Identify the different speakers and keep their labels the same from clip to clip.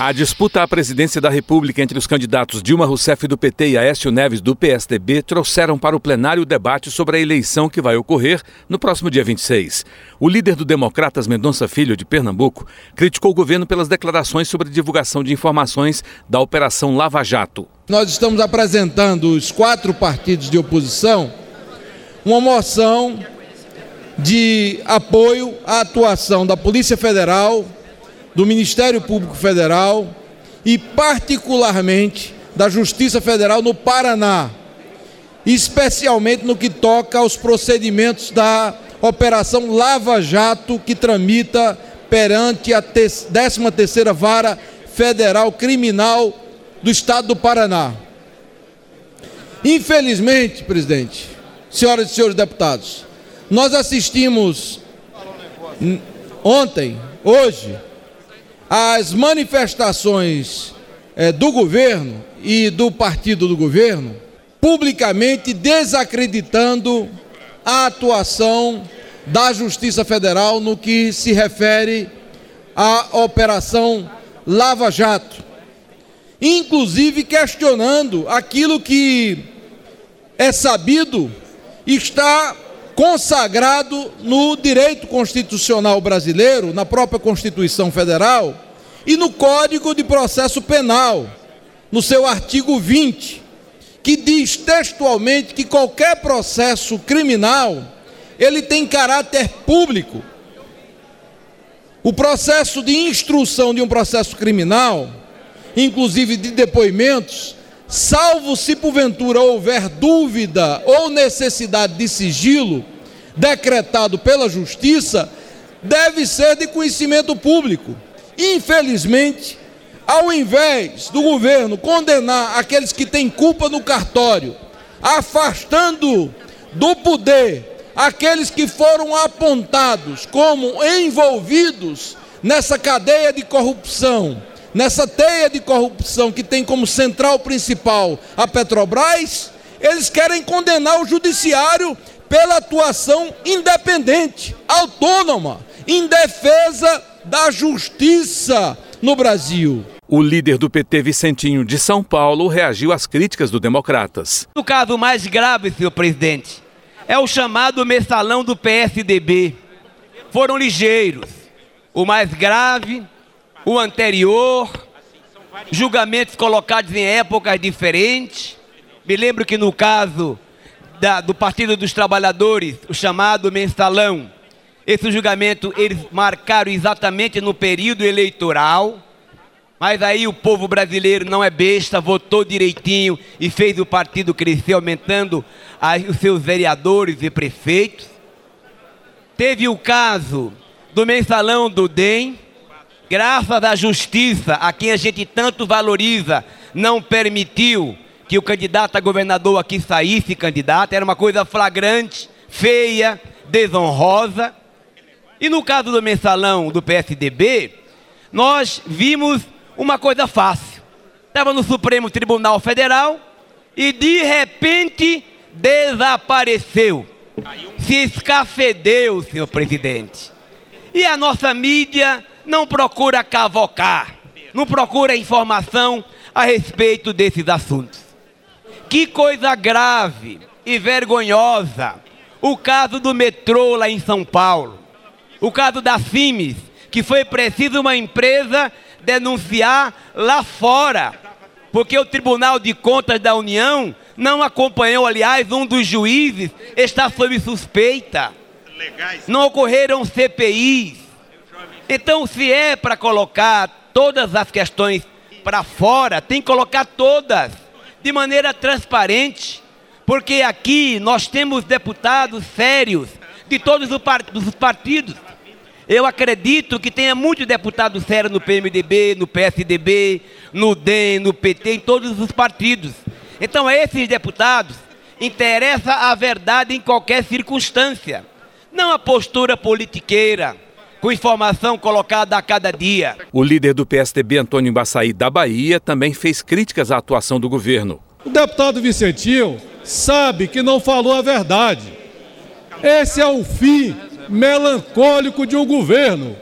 Speaker 1: A disputa à presidência da República entre os candidatos Dilma Rousseff do PT e Aécio Neves do PSDB trouxeram para o plenário o debate sobre a eleição que vai ocorrer no próximo dia 26. O líder do Democratas Mendonça Filho, de Pernambuco, criticou o governo pelas declarações sobre divulgação de informações da Operação Lava Jato.
Speaker 2: Nós estamos apresentando os quatro partidos de oposição uma moção de apoio à atuação da Polícia Federal, do Ministério Público Federal e, particularmente, da Justiça Federal no Paraná, especialmente no que toca aos procedimentos da Operação Lava Jato, que tramita perante a 13ª Vara Federal Criminal do Estado do Paraná. Infelizmente, presidente, senhoras e senhores deputados, nós assistimos ontem, hoje, as manifestações é, do governo e do partido do governo publicamente desacreditando a atuação da Justiça Federal no que se refere à Operação Lava Jato, inclusive questionando aquilo que é sabido está consagrado no direito constitucional brasileiro, na própria Constituição Federal e no Código de Processo Penal, no seu artigo 20, que diz textualmente que qualquer processo criminal ele tem caráter público. O processo de instrução de um processo criminal, inclusive de depoimentos, salvo se porventura houver dúvida ou necessidade de sigilo decretado pela justiça, deve ser de conhecimento público. Infelizmente, ao invés do governo condenar aqueles que têm culpa no cartório, afastando do poder aqueles que foram apontados como envolvidos nessa cadeia de corrupção, nessa teia de corrupção que tem como central principal a Petrobras, eles querem condenar o judiciário pela atuação independente, autônoma, em defesa da justiça no Brasil.
Speaker 1: O líder do PT, Vicentinho de São Paulo, reagiu às críticas do Democratas.
Speaker 3: O caso mais grave, senhor presidente, é o chamado mensalão do PSDB. Foram ligeiros. O mais grave o anterior, julgamentos colocados em épocas diferentes. Me lembro que no caso da, do Partido dos Trabalhadores, o chamado mensalão, esse julgamento eles marcaram exatamente no período eleitoral. Mas aí o povo brasileiro não é besta, votou direitinho e fez o partido crescer, aumentando os seus vereadores e prefeitos. Teve o caso do mensalão do DEM, graças à justiça, a quem a gente tanto valoriza, não permitiu que o candidato a governador aqui saísse candidato, era uma coisa flagrante, feia, desonrosa. E no caso do mensalão do PSDB, nós vimos uma coisa fácil. Estava no Supremo Tribunal Federal e de repente desapareceu. Se escafedeu, senhor presidente. E a nossa mídia não procura cavocar, não procura informação a respeito desses assuntos. Que coisa grave e vergonhosa o caso do metrô lá em São Paulo, o caso da Cimes, que foi preciso uma empresa denunciar lá fora, porque o Tribunal de Contas da União não acompanhou, aliás, um dos juízes está sob suspeita. Não ocorreram CPIs. Então, se é para colocar todas as questões para fora, tem que colocar todas de maneira transparente, porque aqui nós temos deputados sérios de todos os partidos. Eu acredito que tenha muitos deputados sérios no PMDB, no PSDB, no DEM, no PT, em todos os partidos. Então, a esses deputados interessa a verdade em qualquer circunstância, não a postura politiqueira com informação colocada a cada dia.
Speaker 1: O líder do PSDB, Antônio Embaçaí, da Bahia, também fez críticas à atuação do governo.
Speaker 4: O deputado Vicentinho sabe que não falou a verdade. Esse é o fim melancólico de um governo.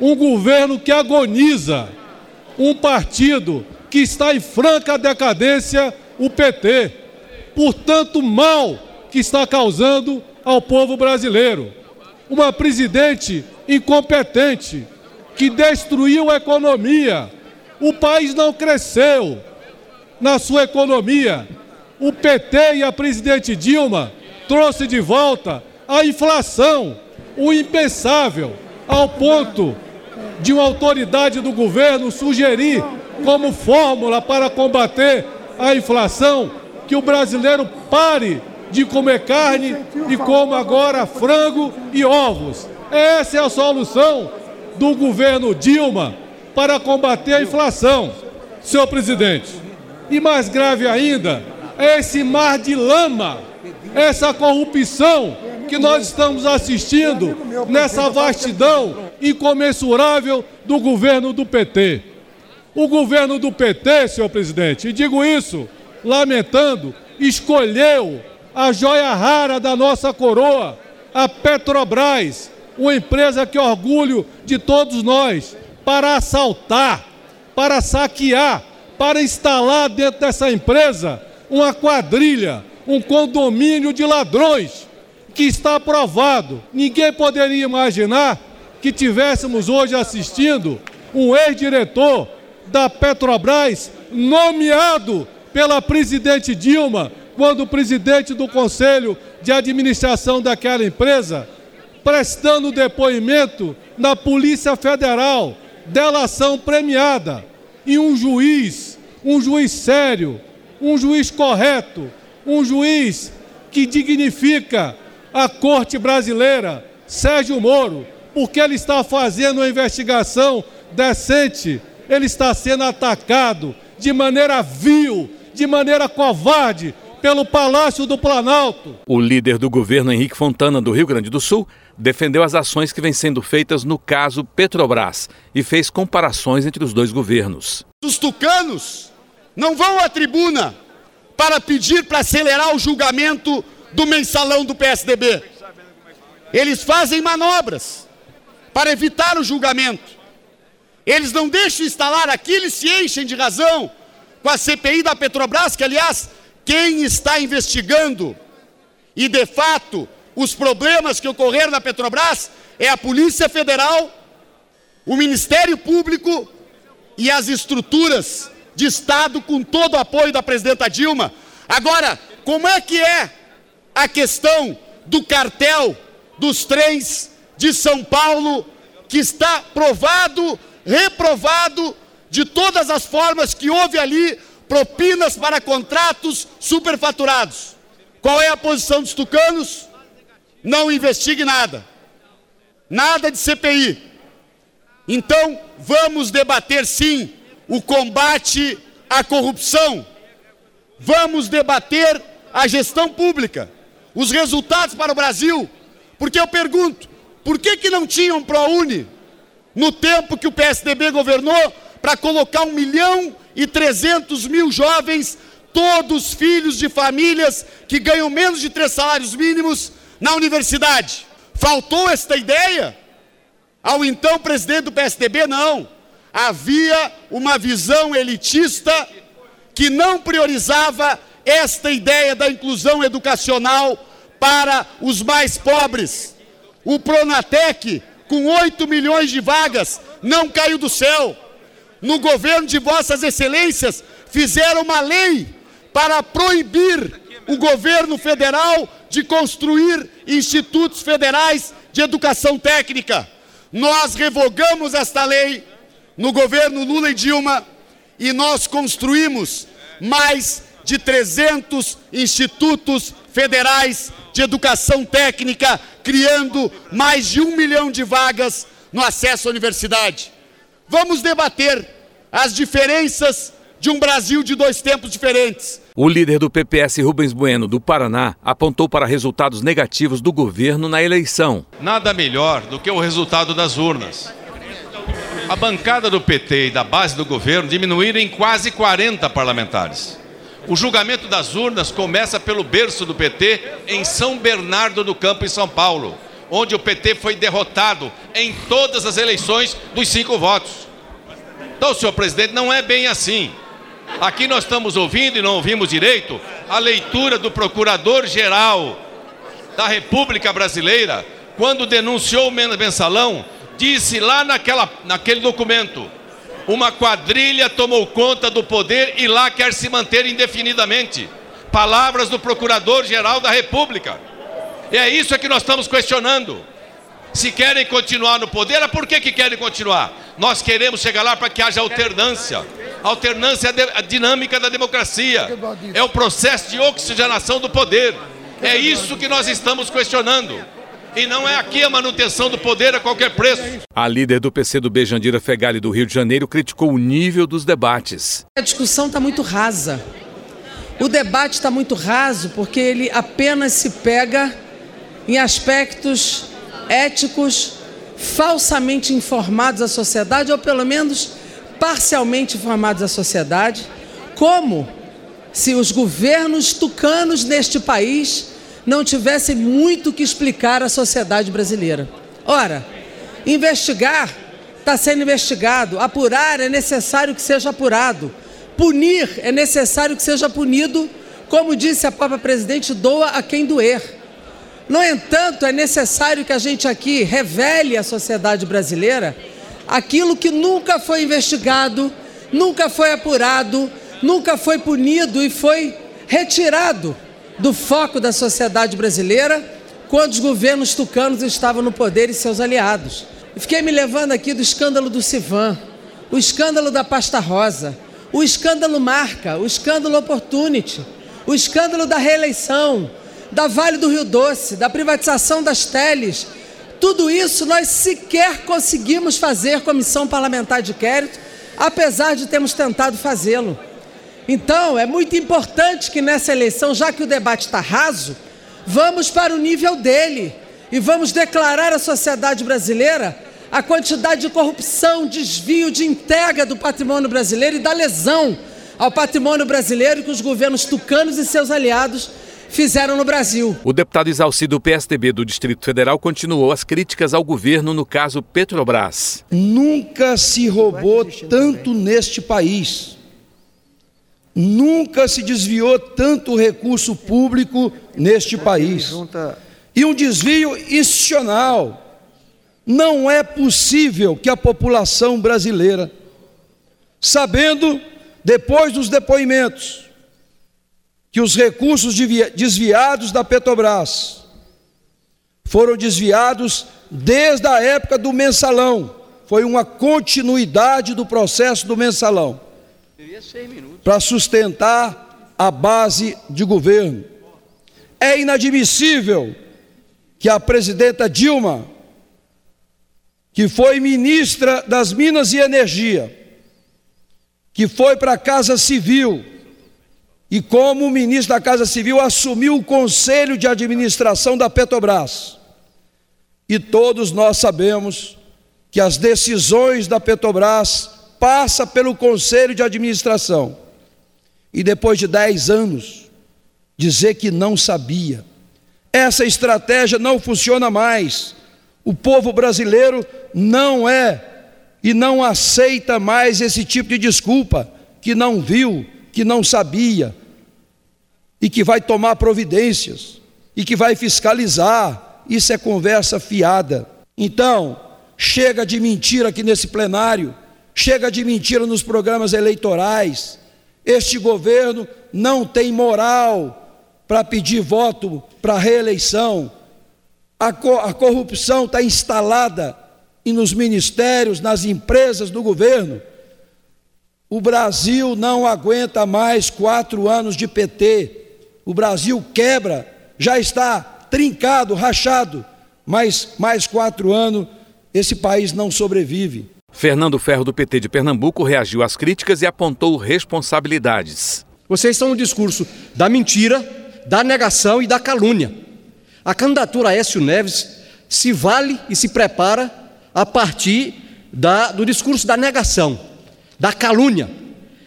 Speaker 4: Um governo que agoniza. Um partido que está em franca decadência, o PT. Por tanto mal que está causando ao povo brasileiro. Uma presidente incompetente que destruiu a economia. O país não cresceu na sua economia. O PT e a presidente Dilma trouxe de volta a inflação, o impensável, ao ponto de uma autoridade do governo sugerir como fórmula para combater a inflação que o brasileiro pare de comer carne e coma agora frango e ovos. Essa é a solução do governo Dilma para combater a inflação, senhor presidente. E mais grave ainda, é esse mar de lama, essa corrupção que nós estamos assistindo nessa vastidão incomensurável do governo do PT. O governo do PT, senhor presidente, e digo isso lamentando, escolheu a joia rara da nossa coroa, a Petrobras, uma empresa que orgulho de todos nós, para assaltar, para saquear, para instalar dentro dessa empresa uma quadrilha, um condomínio de ladrões, que está aprovado. Ninguém poderia imaginar que tivéssemos hoje assistindo um ex-diretor da Petrobras nomeado pela presidente Dilma quando o presidente do conselho de administração daquela empresa, prestando depoimento na Polícia Federal, delação premiada, e um juiz, um juiz sério, um juiz correto, um juiz que dignifica a corte brasileira, Sérgio Moro, porque ele está fazendo uma investigação decente, ele está sendo atacado de maneira vil, de maneira covarde, pelo Palácio do Planalto.
Speaker 1: O líder do governo, Henrique Fontana, do Rio Grande do Sul, defendeu as ações que vêm sendo feitas no caso Petrobras e fez comparações entre os dois governos.
Speaker 5: Os tucanos não vão à tribuna para pedir para acelerar o julgamento do mensalão do PSDB. Eles fazem manobras para evitar o julgamento. Eles não deixam instalar aqui, eles se enchem de razão com a CPI da Petrobras, que aliás quem está investigando e de fato os problemas que ocorreram na Petrobras é a Polícia Federal, o Ministério Público e as estruturas de Estado com todo o apoio da presidenta Dilma. Agora, como é que é a questão do cartel dos trens de São Paulo, que está provado, reprovado de todas as formas que houve ali propinas para contratos superfaturados. Qual é a posição dos tucanos? Não investigue nada. Nada de CPI. Então, vamos debater sim o combate à corrupção. Vamos debater a gestão pública, os resultados para o Brasil. Porque eu pergunto, por que, que não tinham ProUni no tempo que o PSDB governou para colocar um milhão e 300 mil jovens, todos filhos de famílias que ganham menos de três salários mínimos, na universidade. Faltou esta ideia? Ao então presidente do PSDB, não. Havia uma visão elitista que não priorizava esta ideia da inclusão educacional para os mais pobres. O Pronatec, com 8 milhões de vagas, não caiu do céu no governo de Vossas Excelências, fizeram uma lei para proibir o governo federal de construir institutos federais de educação técnica. Nós revogamos esta lei no governo Lula e Dilma e nós construímos mais de 300 institutos federais de educação técnica, criando mais de um milhão de vagas no acesso à universidade. Vamos debater as diferenças de um Brasil de dois tempos diferentes.
Speaker 1: O líder do PPS, Rubens Bueno, do Paraná, apontou para resultados negativos do governo na eleição.
Speaker 6: Nada melhor do que o resultado das urnas. A bancada do PT e da base do governo diminuíram em quase 40 parlamentares. O julgamento das urnas começa pelo berço do PT em São Bernardo do Campo, em São Paulo, onde o PT foi derrotado em todas as eleições dos cinco votos. Então, senhor presidente, não é bem assim. Aqui nós estamos ouvindo e não ouvimos direito a leitura do Procurador-Geral da República Brasileira, quando denunciou o mensalão, disse lá naquela, naquele documento: uma quadrilha tomou conta do poder e lá quer se manter indefinidamente. Palavras do Procurador-Geral da República. E é isso que nós estamos questionando. Se querem continuar no poder, é por que, que querem continuar? Nós queremos chegar lá para que haja alternância. Alternância é a dinâmica da democracia. É o processo de oxigenação do poder. É isso que nós estamos questionando. E não é aqui a manutenção do poder a qualquer preço.
Speaker 1: A líder do PCdoB, Jandira Fegali, do Rio de Janeiro, criticou o nível dos debates.
Speaker 7: A discussão está muito rasa. O debate está muito raso porque ele apenas se pega em aspectos éticos falsamente informados à sociedade, ou pelo menos parcialmente informados à sociedade, como se os governos tucanos neste país não tivessem muito que explicar à sociedade brasileira. Ora, investigar está sendo investigado, apurar é necessário que seja apurado, punir é necessário que seja punido, como disse a própria presidente, doa a quem doer. No entanto, é necessário que a gente aqui revele à sociedade brasileira aquilo que nunca foi investigado, nunca foi apurado, nunca foi punido e foi retirado do foco da sociedade brasileira quando os governos tucanos estavam no poder e seus aliados. fiquei me levando aqui do escândalo do Civan, o escândalo da pasta rosa, o escândalo Marca, o escândalo Opportunity, o escândalo da reeleição, da Vale do Rio Doce, da privatização das teles. Tudo isso nós sequer conseguimos fazer comissão parlamentar de inquérito, apesar de termos tentado fazê-lo. Então, é muito importante que nessa eleição, já que o debate está raso, vamos para o nível dele e vamos declarar à sociedade brasileira a quantidade de corrupção, desvio de entrega do patrimônio brasileiro e da lesão ao patrimônio brasileiro que os governos tucanos e seus aliados fizeram no Brasil.
Speaker 1: O deputado Isalci do PSDB do Distrito Federal continuou as críticas ao governo no caso Petrobras.
Speaker 8: Nunca se roubou tanto neste país. Nunca se desviou tanto recurso público neste país. E um desvio institucional. Não é possível que a população brasileira, sabendo, depois dos depoimentos, que os recursos desviados da Petrobras foram desviados desde a época do mensalão. Foi uma continuidade do processo do mensalão para sustentar a base de governo. É inadmissível que a presidenta Dilma, que foi ministra das Minas e Energia, que foi para a Casa Civil, e como o ministro da Casa Civil assumiu o conselho de administração da Petrobras. E todos nós sabemos que as decisões da Petrobras passam pelo conselho de administração. E depois de 10 anos, dizer que não sabia. Essa estratégia não funciona mais. O povo brasileiro não é e não aceita mais esse tipo de desculpa, que não viu, que não sabia, e que vai tomar providências e que vai fiscalizar. Isso é conversa fiada. Então, chega de mentira aqui nesse plenário, chega de mentira nos programas eleitorais. Este governo não tem moral para pedir voto para reeleição. A, co a corrupção está instalada e nos ministérios, nas empresas do governo. O Brasil não aguenta mais quatro anos de PT o Brasil quebra, já está trincado, rachado, mas mais quatro anos esse país não sobrevive.
Speaker 1: Fernando Ferro, do PT de Pernambuco, reagiu às críticas e apontou responsabilidades.
Speaker 9: Vocês são o discurso da mentira, da negação e da calúnia. A candidatura a Écio Neves se vale e se prepara a partir da, do discurso da negação, da calúnia.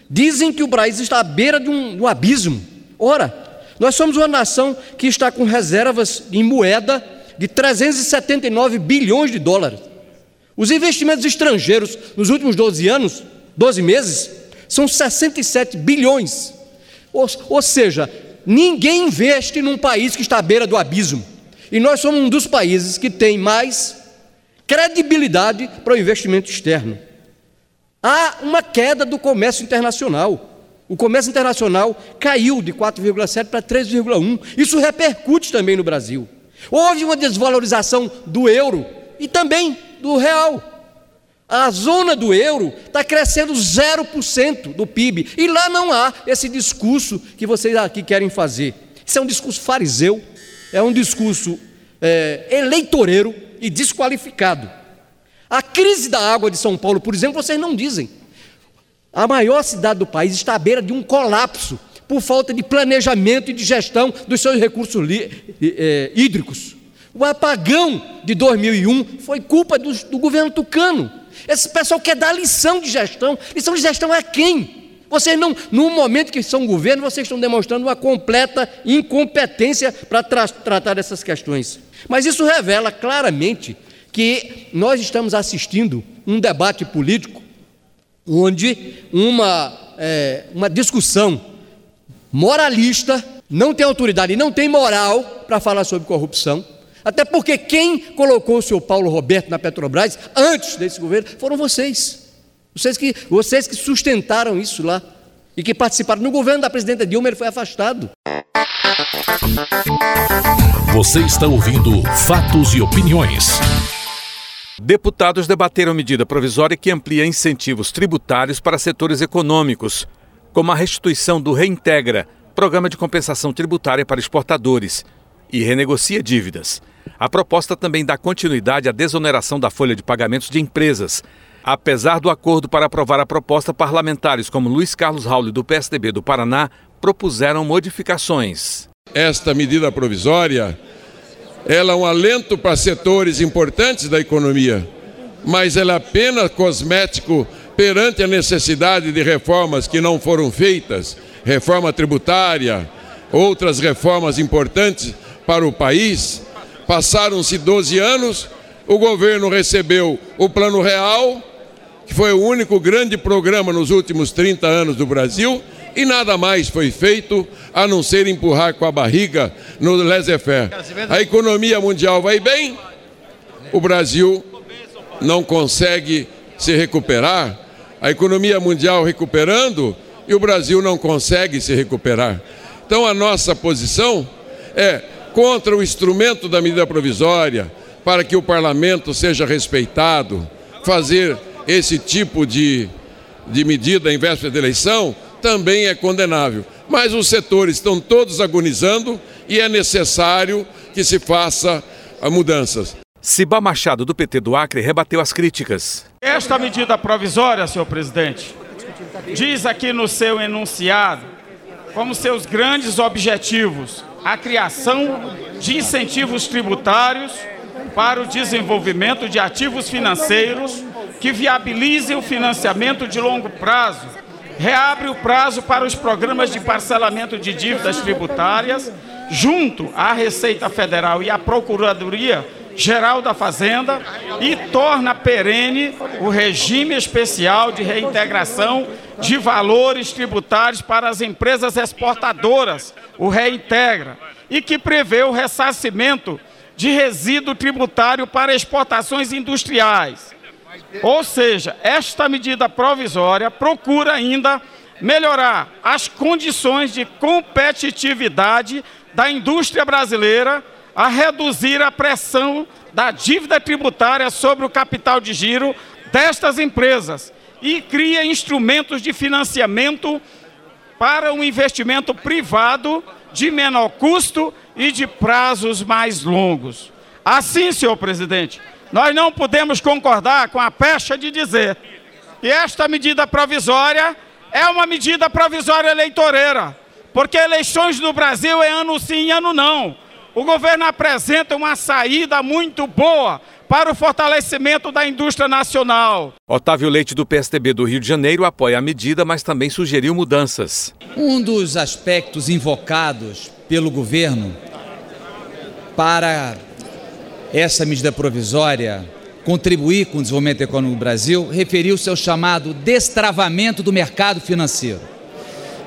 Speaker 9: Dizem que o Brasil está à beira de um, de um abismo. Ora, nós somos uma nação que está com reservas em moeda de 379 bilhões de dólares. Os investimentos estrangeiros nos últimos 12 anos, 12 meses, são 67 bilhões. Ou, ou seja, ninguém investe num país que está à beira do abismo. E nós somos um dos países que tem mais credibilidade para o investimento externo. Há uma queda do comércio internacional. O comércio internacional caiu de 4,7 para 3,1. Isso repercute também no Brasil. Houve uma desvalorização do euro e também do real. A zona do euro está crescendo 0% do PIB. E lá não há esse discurso que vocês aqui querem fazer. Isso é um discurso fariseu, é um discurso é, eleitoreiro e desqualificado. A crise da água de São Paulo, por exemplo, vocês não dizem. A maior cidade do país está à beira de um colapso por falta de planejamento e de gestão dos seus recursos é, hídricos. O apagão de 2001 foi culpa do, do governo tucano. Esse pessoal quer dar lição de gestão. Lição de gestão a quem? Vocês não, no momento que são governo, vocês estão demonstrando uma completa incompetência para tra tratar dessas questões. Mas isso revela claramente que nós estamos assistindo um debate político onde uma, é, uma discussão moralista não tem autoridade e não tem moral para falar sobre corrupção. Até porque quem colocou o senhor Paulo Roberto na Petrobras antes desse governo foram vocês. Vocês que, vocês que sustentaram isso lá e que participaram. No governo da presidenta Dilma, ele foi afastado.
Speaker 10: Você está ouvindo Fatos e Opiniões.
Speaker 1: Deputados debateram medida provisória que amplia incentivos tributários para setores econômicos, como a restituição do Reintegra, programa de compensação tributária para exportadores, e renegocia dívidas. A proposta também dá continuidade à desoneração da folha de pagamentos de empresas, Apesar do acordo para aprovar a proposta, parlamentares como Luiz Carlos Raul do PSDB do Paraná propuseram modificações.
Speaker 11: Esta medida provisória, ela é um alento para setores importantes da economia, mas ela é apenas cosmético perante a necessidade de reformas que não foram feitas, reforma tributária, outras reformas importantes para o país. Passaram-se 12 anos, o governo recebeu o Plano Real, que foi o único grande programa nos últimos 30 anos do Brasil, e nada mais foi feito a não ser empurrar com a barriga no laissez-faire. A economia mundial vai bem, o Brasil não consegue se recuperar, a economia mundial recuperando e o Brasil não consegue se recuperar. Então a nossa posição é contra o instrumento da medida provisória, para que o parlamento seja respeitado, fazer esse tipo de, de medida em véspera de eleição também é condenável. Mas os setores estão todos agonizando e é necessário que se faça mudanças.
Speaker 1: Ciba Machado, do PT do Acre, rebateu as críticas.
Speaker 12: Esta medida provisória, senhor presidente, diz aqui no seu enunciado, como seus grandes objetivos, a criação de incentivos tributários para o desenvolvimento de ativos financeiros que viabilize o financiamento de longo prazo, reabre o prazo para os programas de parcelamento de dívidas tributárias, junto à Receita Federal e à Procuradoria Geral da Fazenda, e torna perene o regime especial de reintegração de valores tributários para as empresas exportadoras, o reintegra, e que prevê o ressarcimento de resíduo tributário para exportações industriais ou seja, esta medida provisória procura ainda melhorar as condições de competitividade da indústria brasileira, a reduzir a pressão da dívida tributária sobre o capital de giro destas empresas e cria instrumentos de financiamento para um investimento privado de menor custo e de prazos mais longos. Assim, senhor presidente, nós não podemos concordar com a pecha de dizer que esta medida provisória é uma medida provisória eleitoreira, porque eleições no Brasil é ano sim, ano não. O governo apresenta uma saída muito boa para o fortalecimento da indústria nacional.
Speaker 1: Otávio Leite, do PSDB do Rio de Janeiro, apoia a medida, mas também sugeriu mudanças.
Speaker 13: Um dos aspectos invocados pelo governo para essa medida provisória contribuir com o desenvolvimento econômico do Brasil referiu-se ao chamado destravamento do mercado financeiro.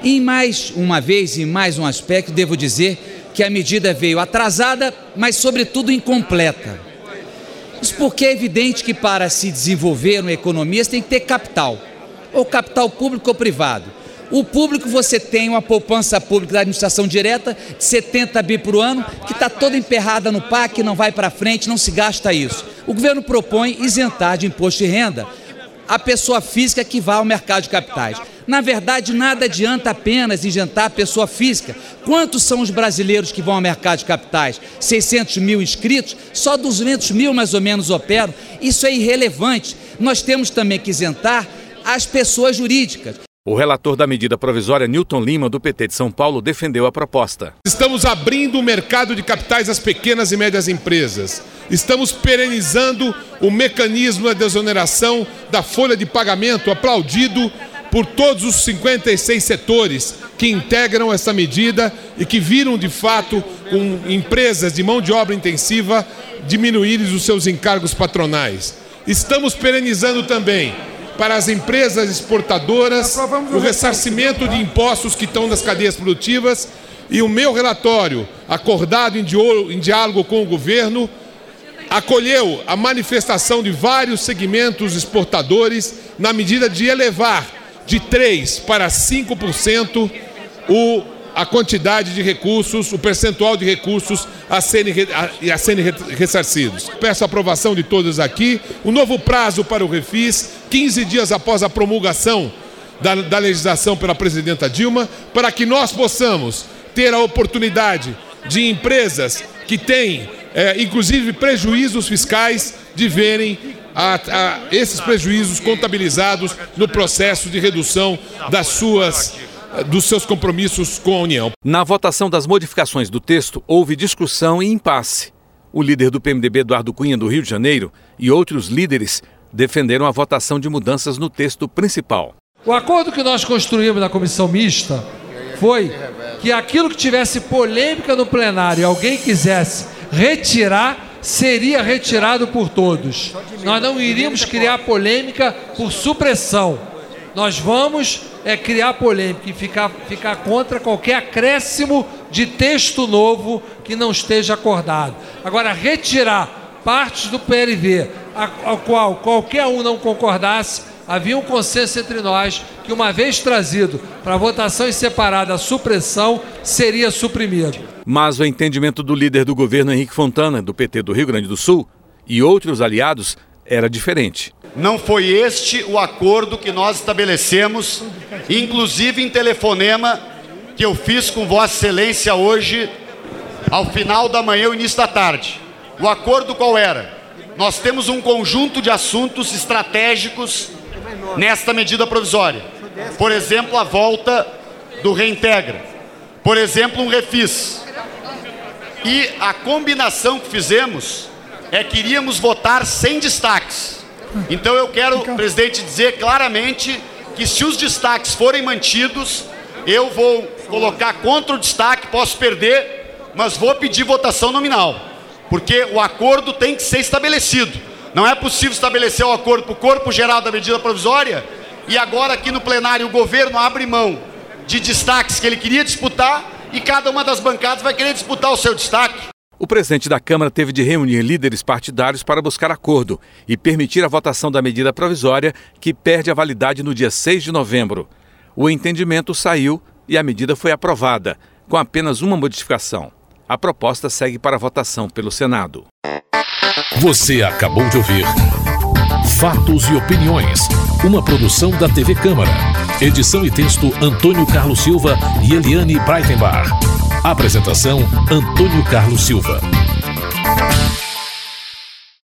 Speaker 13: E mais uma vez, em mais um aspecto, devo dizer que a medida veio atrasada, mas sobretudo incompleta. Isso porque é evidente que para se desenvolver uma economia você tem que ter capital, ou capital público ou privado. O público você tem uma poupança pública da administração direta de 70 bi por ano, que está toda emperrada no PAC, não vai para frente, não se gasta isso. O governo propõe isentar de imposto de renda a pessoa física que vá ao mercado de capitais. Na verdade, nada adianta apenas isentar a pessoa física. Quantos são os brasileiros que vão ao mercado de capitais? 600 mil inscritos? Só 200 mil mais ou menos operam? Isso é irrelevante. Nós temos também que isentar as pessoas jurídicas.
Speaker 1: O relator da medida provisória, Newton Lima, do PT de São Paulo, defendeu a proposta.
Speaker 14: Estamos abrindo o mercado de capitais às pequenas e médias empresas. Estamos perenizando o mecanismo da desoneração da folha de pagamento, aplaudido por todos os 56 setores que integram essa medida e que viram, de fato, com empresas de mão de obra intensiva diminuírem os seus encargos patronais. Estamos perenizando também para as empresas exportadoras, o ressarcimento de impostos que estão nas cadeias produtivas e o meu relatório, acordado em diálogo com o governo, acolheu a manifestação de vários segmentos exportadores na medida de elevar de 3% para 5% o a quantidade de recursos, o percentual de recursos a serem, a, a serem ressarcidos. Peço a aprovação de todos aqui. O novo prazo para o refis, 15 dias após a promulgação da, da legislação pela presidenta Dilma, para que nós possamos ter a oportunidade de empresas que têm, é, inclusive, prejuízos fiscais, de verem a, a, esses prejuízos contabilizados no processo de redução das suas dos seus compromissos com a União.
Speaker 1: Na votação das modificações do texto, houve discussão e impasse. O líder do PMDB, Eduardo Cunha, do Rio de Janeiro, e outros líderes defenderam a votação de mudanças no texto principal.
Speaker 15: O acordo que nós construímos na comissão mista foi que aquilo que tivesse polêmica no plenário e alguém quisesse retirar, seria retirado por todos. Nós não iríamos criar polêmica por supressão. Nós vamos é criar polêmica e ficar, ficar contra qualquer acréscimo de texto novo que não esteja acordado. Agora, retirar partes do PLV, ao qual qualquer um não concordasse, havia um consenso entre nós que, uma vez trazido para votação em separada a supressão, seria suprimido.
Speaker 1: Mas o entendimento do líder do governo, Henrique Fontana, do PT do Rio Grande do Sul, e outros aliados era diferente.
Speaker 5: Não foi este o acordo que nós estabelecemos, inclusive em telefonema que eu fiz com Vossa Excelência hoje, ao final da manhã, início da tarde. O acordo qual era? Nós temos um conjunto de assuntos estratégicos nesta medida provisória. Por exemplo, a volta do reintegra. Por exemplo, um refis. E a combinação que fizemos é que iríamos votar sem destaques. Então eu quero, presidente, dizer claramente que se os destaques forem mantidos, eu vou colocar contra o destaque, posso perder, mas vou pedir votação nominal, porque o acordo tem que ser estabelecido. Não é possível estabelecer o um acordo para o corpo geral da medida provisória e agora aqui no plenário o governo abre mão de destaques que ele queria disputar e cada uma das bancadas vai querer disputar o seu destaque.
Speaker 1: O presidente da Câmara teve de reunir líderes partidários para buscar acordo e permitir a votação da medida provisória que perde a validade no dia 6 de novembro. O entendimento saiu e a medida foi aprovada, com apenas uma modificação. A proposta segue para votação pelo Senado.
Speaker 10: Você acabou de ouvir Fatos e Opiniões, uma produção da TV Câmara. Edição e texto Antônio Carlos Silva e Eliane Breitenbach. Apresentação: Antônio Carlos Silva.